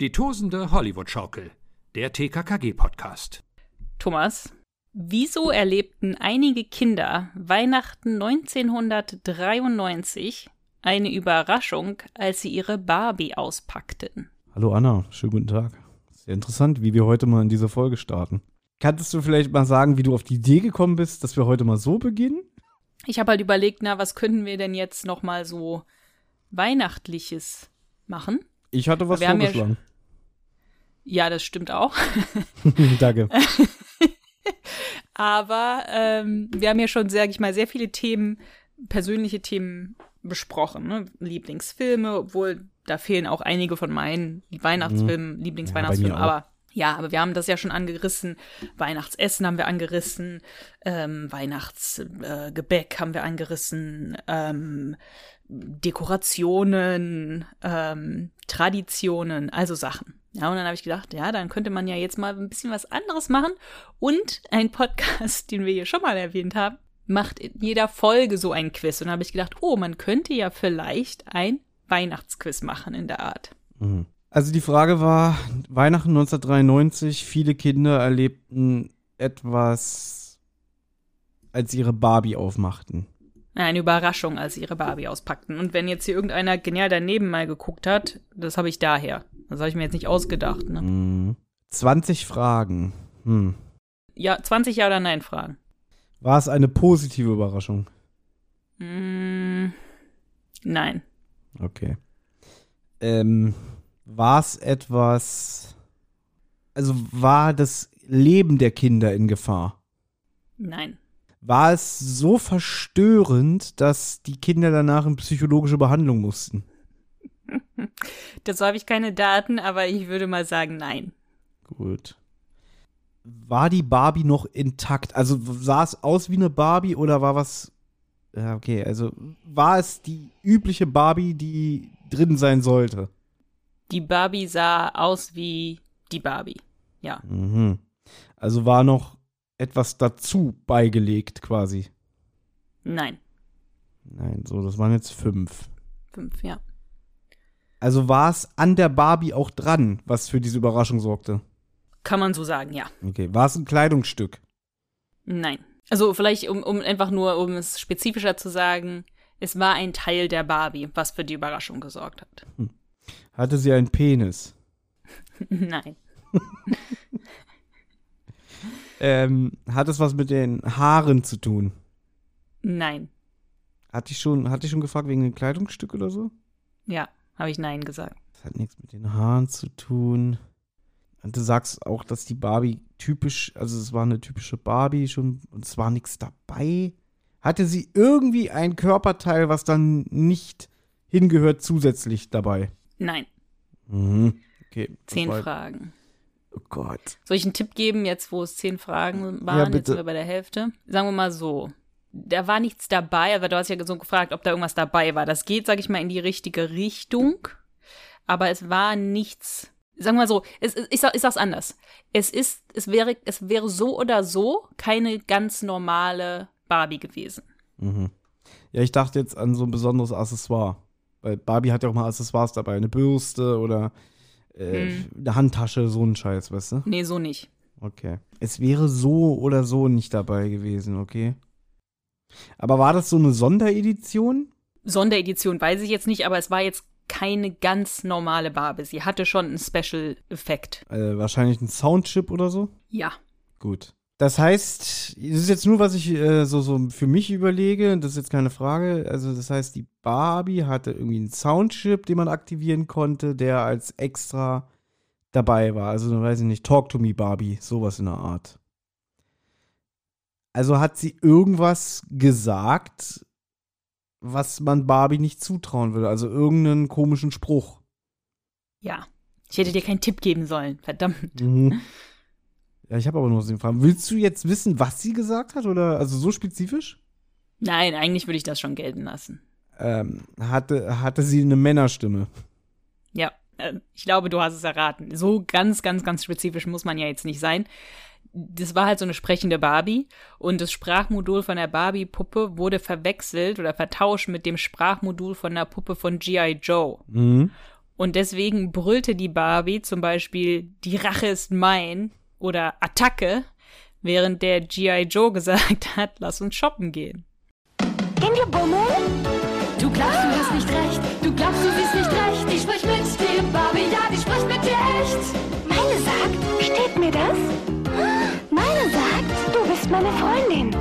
Die tosende Hollywood-Schaukel, der TKKG-Podcast. Thomas, wieso erlebten einige Kinder Weihnachten 1993 eine Überraschung, als sie ihre Barbie auspackten? Hallo Anna, schönen guten Tag. Sehr interessant, wie wir heute mal in dieser Folge starten. Kannst du vielleicht mal sagen, wie du auf die Idee gekommen bist, dass wir heute mal so beginnen? Ich habe halt überlegt, na, was könnten wir denn jetzt noch mal so weihnachtliches machen? Ich hatte was Wir haben ja vorgeschlagen. Ja, das stimmt auch. Danke. Aber ähm, wir haben ja schon, sage ich mal, sehr viele Themen, persönliche Themen besprochen. Ne? Lieblingsfilme, obwohl da fehlen auch einige von meinen Weihnachtsfilmen, Lieblingsweihnachtsfilmen. Mhm. Ja, mir auch. aber ja, aber wir haben das ja schon angerissen. Weihnachtsessen haben wir angerissen, ähm, Weihnachtsgebäck äh, haben wir angerissen, ähm, Dekorationen, ähm, Traditionen, also Sachen. Ja, und dann habe ich gedacht, ja, dann könnte man ja jetzt mal ein bisschen was anderes machen. Und ein Podcast, den wir hier schon mal erwähnt haben, macht in jeder Folge so ein Quiz. Und dann habe ich gedacht, oh, man könnte ja vielleicht ein Weihnachtsquiz machen in der Art. Mhm. Also die Frage war, Weihnachten 1993, viele Kinder erlebten etwas, als sie ihre Barbie aufmachten. Eine Überraschung, als sie ihre Barbie auspackten. Und wenn jetzt hier irgendeiner genial daneben mal geguckt hat, das habe ich daher. Das habe ich mir jetzt nicht ausgedacht. Ne? Mhm. 20 Fragen. Hm. Ja, 20 Ja oder Nein Fragen. War es eine positive Überraschung? Mm, nein. Okay. Ähm, war es etwas, also war das Leben der Kinder in Gefahr? Nein. War es so verstörend, dass die Kinder danach in psychologische Behandlung mussten? Dazu habe ich keine Daten, aber ich würde mal sagen, nein. Gut. War die Barbie noch intakt? Also sah es aus wie eine Barbie oder war was. Ja, okay, also war es die übliche Barbie, die drin sein sollte? Die Barbie sah aus wie die Barbie. Ja. Mhm. Also war noch etwas dazu beigelegt quasi. Nein. Nein, so, das waren jetzt fünf. Fünf, ja. Also war es an der Barbie auch dran, was für diese Überraschung sorgte? Kann man so sagen, ja. Okay, war es ein Kleidungsstück? Nein. Also vielleicht, um, um einfach nur, um es spezifischer zu sagen, es war ein Teil der Barbie, was für die Überraschung gesorgt hat. Hatte sie einen Penis? Nein. Ähm, hat es was mit den Haaren zu tun? Nein. Hatte ich schon, hatte ich schon gefragt wegen einem Kleidungsstück oder so? Ja, habe ich Nein gesagt. Das hat nichts mit den Haaren zu tun. Und du sagst auch, dass die Barbie typisch, also es war eine typische Barbie schon und es war nichts dabei. Hatte sie irgendwie ein Körperteil, was dann nicht hingehört, zusätzlich dabei? Nein. Mhm. Okay. Zehn Fragen. Oh Gott. Soll ich einen Tipp geben, jetzt wo es zehn Fragen waren? Ja, jetzt bitte. sind wir bei der Hälfte. Sagen wir mal so. Da war nichts dabei, aber du hast ja so gefragt, ob da irgendwas dabei war. Das geht, sag ich mal, in die richtige Richtung. Aber es war nichts. Sagen wir mal so, es, ich, sag, ich sag's anders. Es ist, es wäre, es wäre so oder so keine ganz normale Barbie gewesen. Mhm. Ja, ich dachte jetzt an so ein besonderes Accessoire. Weil Barbie hat ja auch mal Accessoires dabei. Eine Bürste oder äh, Hm. eine Handtasche, so ein Scheiß, weißt du? Nee, so nicht. Okay. Es wäre so oder so nicht dabei gewesen, okay? Aber war das so eine Sonderedition? Sonderedition weiß ich jetzt nicht, aber es war jetzt keine ganz normale Barbie. Sie hatte schon einen Special-Effekt. Äh, wahrscheinlich ein Soundchip oder so? Ja. Gut. Das heißt, das ist jetzt nur, was ich äh, so, so für mich überlege, das ist jetzt keine Frage. Also, das heißt, die Barbie hatte irgendwie einen Soundchip, den man aktivieren konnte, der als extra dabei war. Also, weiß ich nicht, Talk to me Barbie, sowas in der Art. Also hat sie irgendwas gesagt, was man Barbie nicht zutrauen würde. Also irgendeinen komischen Spruch. Ja. Ich hätte dir keinen Tipp geben sollen. Verdammt. Mhm. Ja, ich habe aber nur so den Fragen. Willst du jetzt wissen, was sie gesagt hat? Oder also so spezifisch? Nein, eigentlich würde ich das schon gelten lassen. Ähm, hatte, hatte sie eine Männerstimme? Ja, ich glaube, du hast es erraten. So ganz, ganz, ganz spezifisch muss man ja jetzt nicht sein. Das war halt so eine sprechende Barbie und das Sprachmodul von der Barbie-Puppe wurde verwechselt oder vertauscht mit dem Sprachmodul von der Puppe von G.I. Joe. Mhm. Und deswegen brüllte die Barbie zum Beispiel, die Rache ist mein oder Attacke, während der G.I. Joe gesagt hat, lass uns shoppen gehen. Gehen wir bummeln? Du glaubst, du hast nicht recht, du glaubst, du siehst nicht recht. Das? Meine sagt, du bist meine Freundin.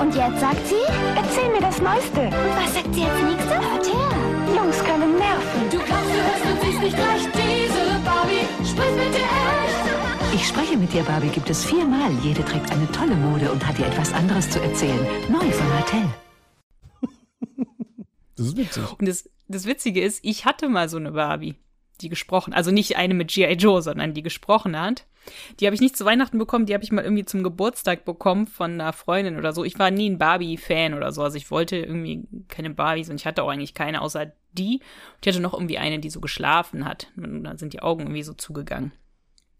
Und jetzt sagt sie, erzähl mir das Neueste. Und was sagt sie als nächstes? Hört her. Jungs können nerven. Du glaubst, du hörst und siehst nicht recht. Diese Barbie spricht mit dir echt. Ich spreche mit dir, Barbie, gibt es viermal. Jede trägt eine tolle Mode und hat dir etwas anderes zu erzählen. Neu von Mattel. Das ist witzig. Und das, das Witzige ist, ich hatte mal so eine Barbie, die gesprochen, also nicht eine mit G.I. Joe, sondern die gesprochen hat. Die habe ich nicht zu Weihnachten bekommen, die habe ich mal irgendwie zum Geburtstag bekommen von einer Freundin oder so. Ich war nie ein Barbie-Fan oder so, also ich wollte irgendwie keine Barbies und ich hatte auch eigentlich keine außer die. Und ich hatte noch irgendwie eine, die so geschlafen hat. Und da sind die Augen irgendwie so zugegangen.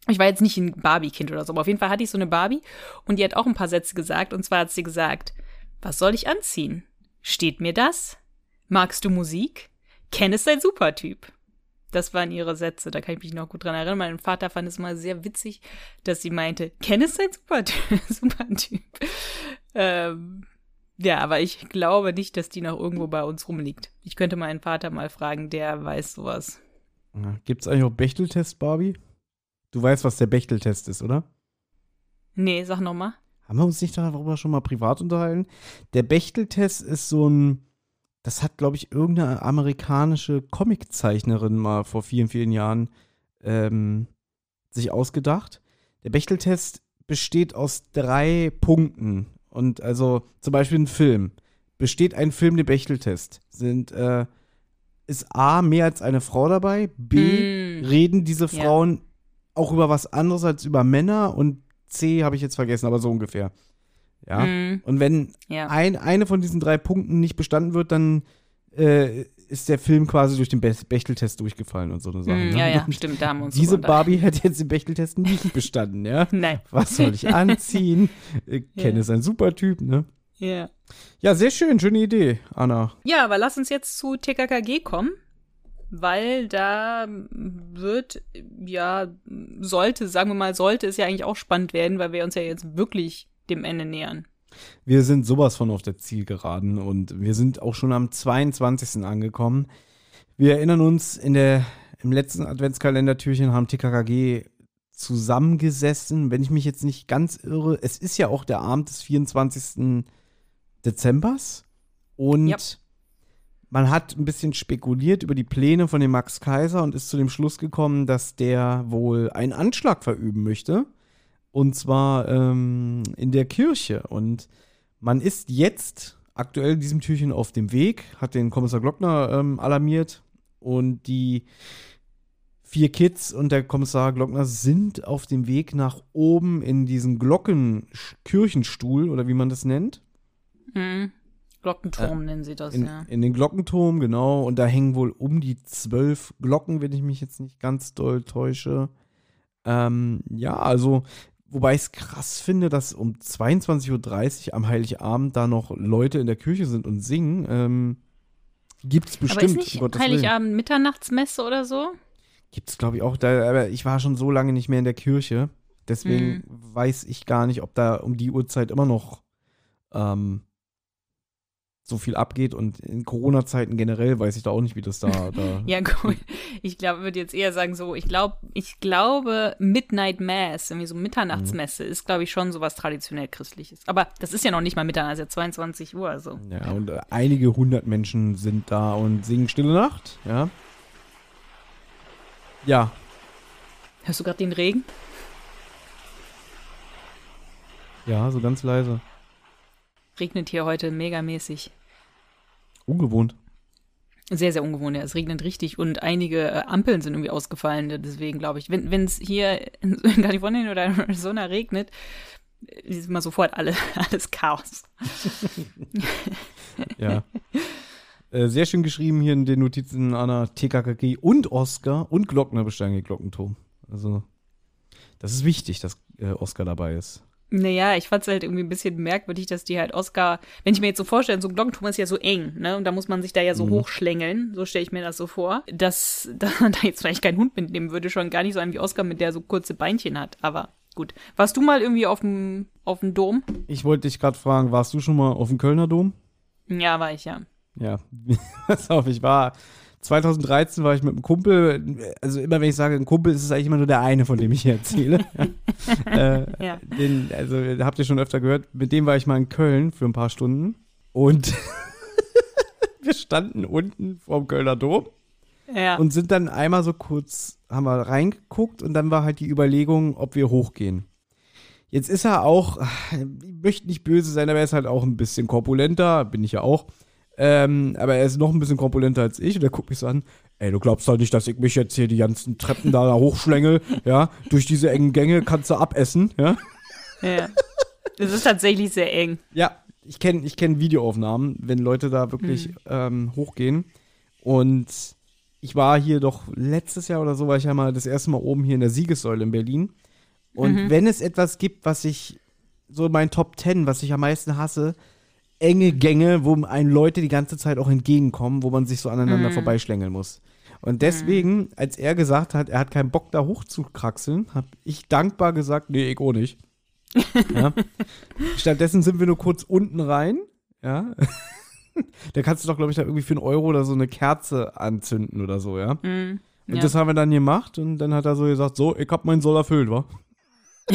Ich war jetzt nicht ein Barbie-Kind oder so, aber auf jeden Fall hatte ich so eine Barbie und die hat auch ein paar Sätze gesagt. Und zwar hat sie gesagt, was soll ich anziehen? Steht mir das? Magst du Musik? Ken ist ein Supertyp. Das waren ihre Sätze, da kann ich mich noch gut dran erinnern. Mein Vater fand es mal sehr witzig, dass sie meinte, Ken ist ein Supertyp. Supertyp. Ähm, ja, aber ich glaube nicht, dass die noch irgendwo bei uns rumliegt. Ich könnte meinen Vater mal fragen, der weiß sowas. Gibt es eigentlich auch Bechteltest, Barbie? Du weißt, was der Bechteltest ist, oder? Nee, sag noch mal. Haben wir uns nicht darüber schon mal privat unterhalten? Der Bechteltest ist so ein, das hat, glaube ich, irgendeine amerikanische Comiczeichnerin mal vor vielen, vielen Jahren ähm, sich ausgedacht. Der Bechteltest besteht aus drei Punkten. Und also zum Beispiel ein Film. Besteht ein Film den Bechteltest? Sind, äh, ist A, mehr als eine Frau dabei? B, Hm. reden diese Ja. Frauen auch über was anderes als über Männer? Und C habe ich jetzt vergessen, aber so ungefähr. Ja. Hm, Und wenn ja. ein, eine von diesen drei Punkten nicht bestanden wird, dann äh, ist der Film quasi durch den Be Bechteltest durchgefallen und so eine Sache. Ne? ja, ja, stimmt, da haben uns Diese Barbie hätte jetzt den Bechteltest nicht bestanden, ja? Nein. Was soll ich anziehen? Äh, Ken Ja. ist ein super Typ, ne? Ja. Ja, sehr schön, schöne Idee, Anna. Ja, aber lass uns jetzt zu TKKG kommen, weil da wird, ja, sollte, sagen wir mal, sollte es ja eigentlich auch spannend werden, weil wir uns ja jetzt wirklich dem Ende nähern. Wir sind sowas von auf der Zielgeraden und wir sind auch schon am 22. angekommen. Wir erinnern uns, in der, im letzten Adventskalendertürchen haben TKKG zusammengesessen, wenn ich mich jetzt nicht ganz irre. Es ist ja auch der Abend des 24. Dezembers und Ja. man hat ein bisschen spekuliert über die Pläne von dem Max Kaiser und ist zu dem Schluss gekommen, dass der wohl einen Anschlag verüben möchte. Und zwar ähm, in der Kirche. Und man ist jetzt aktuell in diesem Türchen auf dem Weg, hat den Kommissar Glockner ähm, alarmiert. Und die vier Kids und der Kommissar Glockner sind auf dem Weg nach oben in diesen Glockenkirchenstuhl oder wie man das nennt. Hm. Glockenturm nennen sie das, In, ja. in den Glockenturm, genau. Und da hängen wohl um die zwölf Glocken, wenn ich mich jetzt nicht ganz doll täusche. Ähm, ja, also, wobei ich es krass finde, dass um 22.30 Uhr am Heiligabend da noch Leute in der Kirche sind und singen. Ähm, Gibt es Aber ist bestimmt. um nicht Willen. Heiligabend Mitternachtsmesse oder so? Gibt es, glaube ich, auch. Da, aber ich war schon so lange nicht mehr in der Kirche. Deswegen weiß ich gar nicht, ob da um die Uhrzeit immer noch ähm, so viel abgeht. Und in Corona-Zeiten generell weiß ich da auch nicht, wie das da. da Ja, gut. Ich glaube, würde jetzt eher sagen, so, ich glaube, ich glaube, Midnight Mass, irgendwie so Mitternachtsmesse, ist, glaube ich, schon sowas traditionell Christliches. Aber das ist ja noch nicht mal Mitternacht, also ja 22 Uhr, also. Ja, und äh, einige hundert Menschen sind da und singen Stille Nacht, ja. Ja, Hörst du gerade den Regen? ja, so ganz leise. Regnet hier heute megamäßig. Ungewohnt. Sehr, sehr ungewohnt, ja. Es regnet richtig und einige äh, Ampeln sind irgendwie ausgefallen. Deswegen glaube ich, wenn es hier in, in Kalifornien oder in Arizona regnet, ist immer sofort alle, alles Chaos. Ja. äh, sehr schön geschrieben hier in den Notizen Anna TKKG und Oscar und Glockner besteigen den Glockenturm. Also, das ist wichtig, dass äh, Oscar dabei ist. Naja, ich fand es halt irgendwie ein bisschen merkwürdig, dass die halt Oscar, wenn ich mir jetzt so vorstelle, so ein Glockenturm ist ja so eng, ne? Und da muss man sich da ja so hochschlängeln, so stelle ich mir das so vor, dass da, da jetzt vielleicht kein Hund mitnehmen würde, schon gar nicht so ein wie Oscar, mit der so kurze Beinchen hat. Aber gut. Warst du mal irgendwie auf dem auf dem Dom? Ich wollte dich gerade fragen, warst du schon mal auf dem Kölner Dom? Ja, war ich ja. Ja, pass auf, ich war 2013 war ich mit einem Kumpel, also immer wenn ich sage ein Kumpel, ist es eigentlich immer nur der eine, von dem ich hier erzähle. äh, Ja. den, also habt ihr schon öfter gehört, mit dem war ich mal in Köln für ein paar Stunden und wir standen unten vorm Kölner Dom Ja. und sind dann einmal so kurz, haben wir reingeguckt und dann war halt die Überlegung, ob wir hochgehen. Jetzt ist er auch, ich möchte nicht böse sein, aber er ist halt auch ein bisschen korpulenter, bin ich ja auch. Ähm, aber er ist noch ein bisschen korpulenter als ich und er guckt mich so an, ey, du glaubst doch nicht, dass ich mich jetzt hier die ganzen Treppen da hochschlängel, ja, durch diese engen Gänge kannst du abessen, ja. ja. Es ist tatsächlich sehr eng. Ja, ich kenne ich kenn Videoaufnahmen, wenn Leute da wirklich ähm, hochgehen. Und ich war hier doch letztes Jahr oder so, war ich ja mal das erste Mal oben hier in der Siegessäule in Berlin. Und wenn es etwas gibt, was ich, so mein Top 10, was ich am meisten hasse, enge Gänge, wo einem Leute die ganze Zeit auch entgegenkommen, wo man sich so aneinander vorbeischlängeln muss. Und deswegen, als er gesagt hat, er hat keinen Bock da hochzukraxeln, habe ich dankbar gesagt, nee, ich auch nicht. ja. Stattdessen sind wir nur kurz unten rein, ja. da kannst du doch, glaube ich, da irgendwie für einen Euro oder so eine Kerze anzünden oder so, ja. Mhm. Und Ja. das haben wir dann gemacht und dann hat er so gesagt, so, ich hab meinen Soll erfüllt, wa?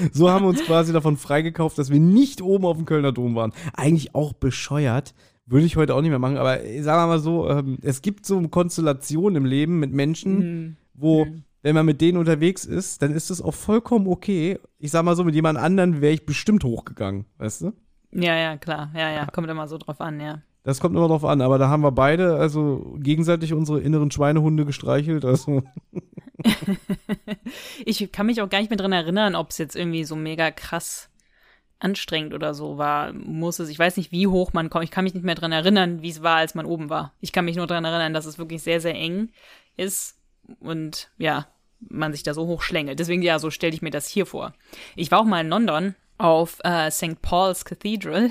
ja, so haben wir uns quasi davon freigekauft, dass wir nicht oben auf dem Kölner Dom waren. Eigentlich auch bescheuert. Würde ich heute auch nicht mehr machen, aber sagen wir mal so, ähm, es gibt so Konstellationen im Leben mit Menschen, Mhm. wo, wenn man mit denen unterwegs ist, dann ist es auch vollkommen okay. Ich sag mal so, mit jemand anderen wäre ich bestimmt hochgegangen, weißt du? Ja, ja, klar. Ja, ja. Kommt immer so drauf an, ja. Das kommt immer drauf an, aber da haben wir beide also gegenseitig unsere inneren Schweinehunde gestreichelt. Also Ich kann mich auch gar nicht mehr dran erinnern, ob es jetzt irgendwie so mega krass anstrengend oder so war. Muss es, ich weiß nicht, wie hoch man kommt. Ich kann mich nicht mehr dran erinnern, wie es war, als man oben war. Ich kann mich nur dran erinnern, dass es wirklich sehr, sehr eng ist und ja, man sich da so hoch schlängelt. Deswegen, ja, so stelle ich mir das hier vor. Ich war auch mal in London auf äh, St. Paul's Cathedral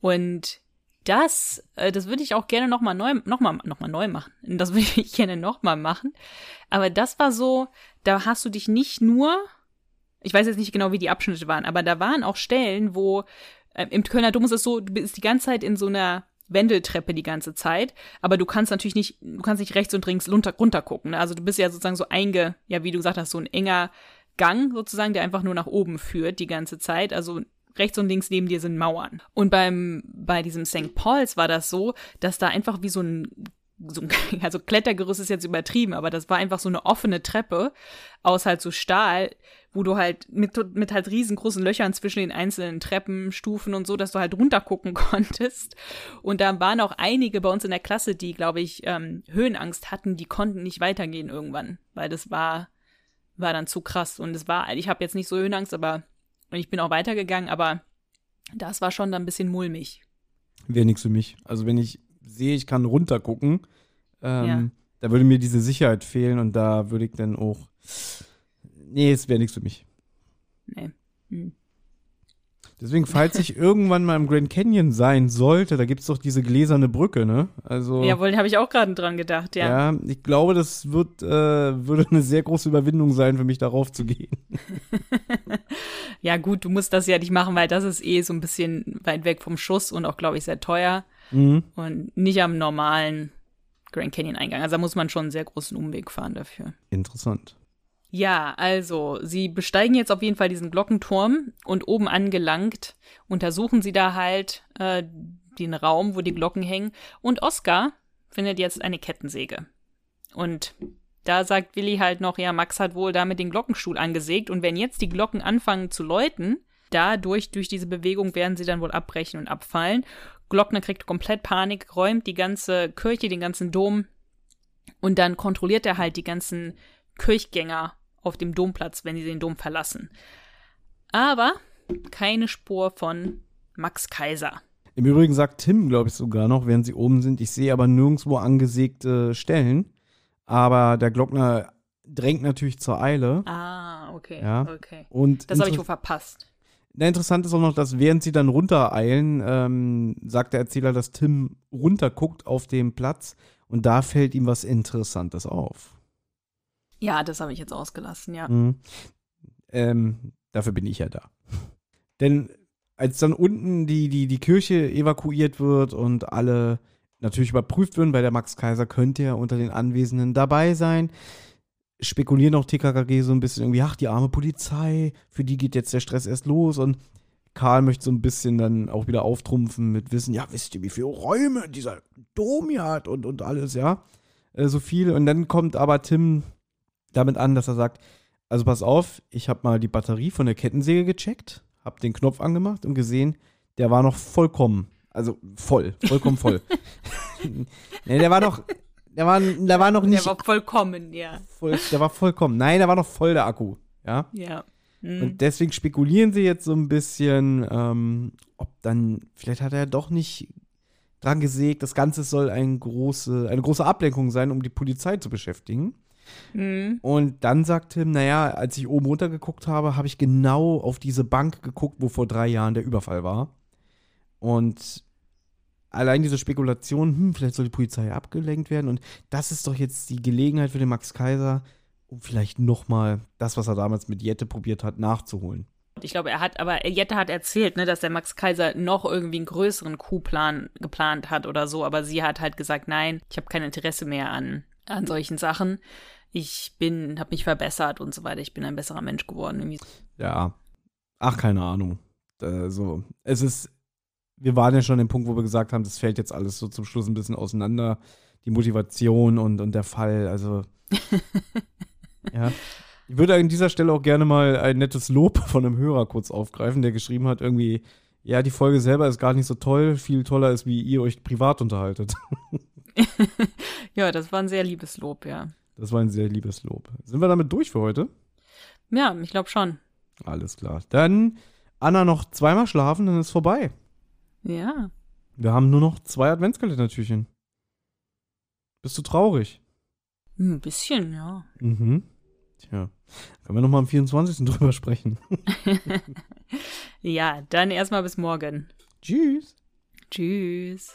und das, äh, das würde ich auch gerne nochmal neu, noch mal, noch mal neu machen. Das würde ich gerne nochmal machen. Aber das war so, da hast du dich nicht nur, ich weiß jetzt nicht genau, wie die Abschnitte waren, aber da waren auch Stellen, wo äh, im Kölner Dom ist es so, du bist die ganze Zeit in so einer Wendeltreppe die ganze Zeit, aber du kannst natürlich nicht, du kannst nicht rechts und links runter, runter gucken. Ne? Also du bist ja sozusagen so einge, ja, wie du gesagt hast, so ein enger Gang sozusagen, der einfach nur nach oben führt die ganze Zeit. Also rechts und links neben dir sind Mauern. Und beim, bei diesem St. Paul's war das so, dass da einfach wie so ein so ein, also Klettergerüst ist jetzt übertrieben, aber das war einfach so eine offene Treppe aus halt so Stahl, wo du halt mit, mit halt riesengroßen Löchern zwischen den einzelnen Treppenstufen und so, dass du halt runtergucken konntest. Und da waren auch einige bei uns in der Klasse, die, glaube ich, ähm, Höhenangst hatten, die konnten nicht weitergehen irgendwann, weil das war, war dann zu krass. Und es war, ich habe jetzt nicht so Höhenangst, aber und ich bin auch weitergegangen, aber das war schon dann ein bisschen mulmig. wäre nichts für mich. Also wenn ich sehe, ich kann runtergucken, ähm, Ja. da würde mir diese Sicherheit fehlen und da würde ich dann auch. Nee, es wäre nichts für mich. Nee. Hm. Deswegen, falls ich irgendwann mal im Grand Canyon sein sollte, da gibt es doch diese gläserne Brücke, ne? Also. Jawohl, habe ich auch gerade dran gedacht, ja. Ja, ich glaube, das wird, äh, würde eine sehr große Überwindung sein, für mich darauf zu gehen. Ja, gut, du musst das ja nicht machen, weil das ist eh so ein bisschen weit weg vom Schuss und auch, glaube ich, sehr teuer Mhm. und nicht am normalen Grand Canyon Eingang. Also da muss man schon einen sehr großen Umweg fahren dafür. Interessant. Ja, also, sie besteigen jetzt auf jeden Fall diesen Glockenturm und oben angelangt untersuchen sie da halt äh, den Raum, wo die Glocken hängen. Und Oscar findet jetzt eine Kettensäge. Und da sagt Willi halt noch, ja, Max hat wohl damit den Glockenstuhl angesägt und wenn jetzt die Glocken anfangen zu läuten, dadurch, durch diese Bewegung werden sie dann wohl abbrechen und abfallen. Glockner kriegt komplett Panik, räumt die ganze Kirche, den ganzen Dom und dann kontrolliert er halt die ganzen Kirchgänger auf dem Domplatz, wenn sie den Dom verlassen. Aber keine Spur von Max Kaiser. Im Übrigen sagt Tim, glaube ich, sogar noch, während sie oben sind, ich sehe aber nirgendwo angesägte Stellen. Aber der Glockner drängt natürlich zur Eile. Ah, okay. Ja. okay. Und Das habe ich wohl verpasst. Na, interessant ist auch noch, dass während sie dann runtereilen, ähm, sagt der Erzähler, dass Tim runterguckt auf dem Platz und da fällt ihm was Interessantes auf. Ja, das habe ich jetzt ausgelassen, ja. Mhm. Ähm, dafür bin ich ja da. Denn als dann unten die, die, die Kirche evakuiert wird und alle natürlich überprüft werden, weil der Max Kaiser könnte ja unter den Anwesenden dabei sein, spekulieren auch TKKG so ein bisschen irgendwie, ach, die arme Polizei, für die geht jetzt der Stress erst los und Karl möchte so ein bisschen dann auch wieder auftrumpfen mit Wissen, ja, wisst ihr, wie viele Räume dieser Dom hier hat und, und alles, ja, äh, so viel. Und dann kommt aber Tim damit an, dass er sagt, also pass auf, ich habe mal die Batterie von der Kettensäge gecheckt, habe den Knopf angemacht und gesehen, der war noch vollkommen, also voll, vollkommen voll. nee, der war noch, der war, der war noch nicht Der war vollkommen, ja. voll, der war vollkommen, nein, der war noch voll der Akku, ja. Ja. Mhm. Und deswegen spekulieren sie jetzt so ein bisschen, ähm, ob dann, vielleicht hat er doch nicht dran gesägt, das Ganze soll ein große, eine große Ablenkung sein, um die Polizei zu beschäftigen. Mhm. Und dann sagt Tim, naja, als ich oben runter geguckt habe, habe ich genau auf diese Bank geguckt, wo vor drei Jahren der Überfall war. Und allein diese Spekulation, hm, vielleicht soll die Polizei abgelenkt werden. Und das ist doch jetzt die Gelegenheit für den Max Kaiser, um vielleicht nochmal das, was er damals mit Jette probiert hat, nachzuholen. Ich glaube, er hat, aber Jette hat erzählt, ne, dass der Max Kaiser noch irgendwie einen größeren Coup-Plan geplant hat oder so, aber sie hat halt gesagt, nein, ich habe kein Interesse mehr an, an solchen Sachen. Ich bin, habe mich verbessert und so weiter. Ich bin ein besserer Mensch geworden. Irgendwie. Ja. Ach, keine Ahnung. Also, es ist, wir waren ja schon an dem Punkt, wo wir gesagt haben, das fällt jetzt alles so zum Schluss ein bisschen auseinander. Die Motivation und, und der Fall, also. ja. Ich würde an dieser Stelle auch gerne mal ein nettes Lob von einem Hörer kurz aufgreifen, der geschrieben hat, irgendwie, ja, die Folge selber ist gar nicht so toll, viel toller ist, wie ihr euch privat unterhaltet. Ja, das war ein sehr liebes Lob, ja. Das war ein sehr liebes Lob. Sind wir damit durch für heute? Ja, ich glaube schon. Alles klar. Dann Anna noch zweimal schlafen, dann ist vorbei. Ja. Wir haben nur noch zwei Adventskalendertürchen. Bist du traurig? Ein bisschen, ja. Mhm. Tja, können wir noch mal am 24. drüber sprechen. Ja, dann erstmal bis morgen. Tschüss. Tschüss.